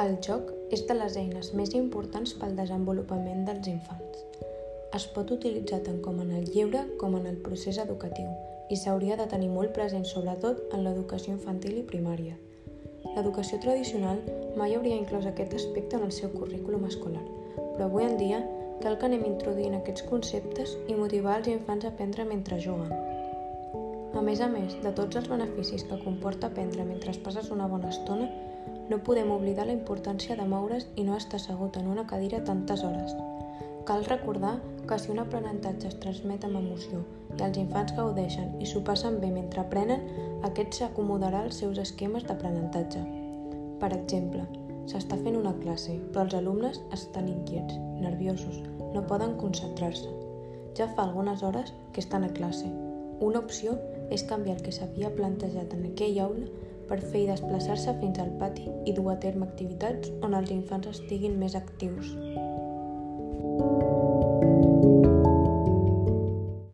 El joc és de les eines més importants pel desenvolupament dels infants. Es pot utilitzar tant com en el lleure com en el procés educatiu i s'hauria de tenir molt present sobretot en l'educació infantil i primària. L'educació tradicional mai hauria inclòs aquest aspecte en el seu currículum escolar, però avui en dia cal que anem introduint aquests conceptes i motivar els infants a aprendre mentre juguen. A més a més de tots els beneficis que comporta aprendre mentre passes una bona estona, no podem oblidar la importància de moure's i no estar assegut en una cadira tantes hores. Cal recordar que si un aprenentatge es transmet amb emoció i els infants gaudeixen i s'ho passen bé mentre aprenen, aquest s'acomodarà als seus esquemes d'aprenentatge. Per exemple, s'està fent una classe, però els alumnes estan inquiets, nerviosos, no poden concentrar-se. Ja fa algunes hores que estan a classe. Una opció és canviar el que s'havia plantejat en aquella aula per fer i desplaçar-se fins al pati i dur a terme activitats on els infants estiguin més actius.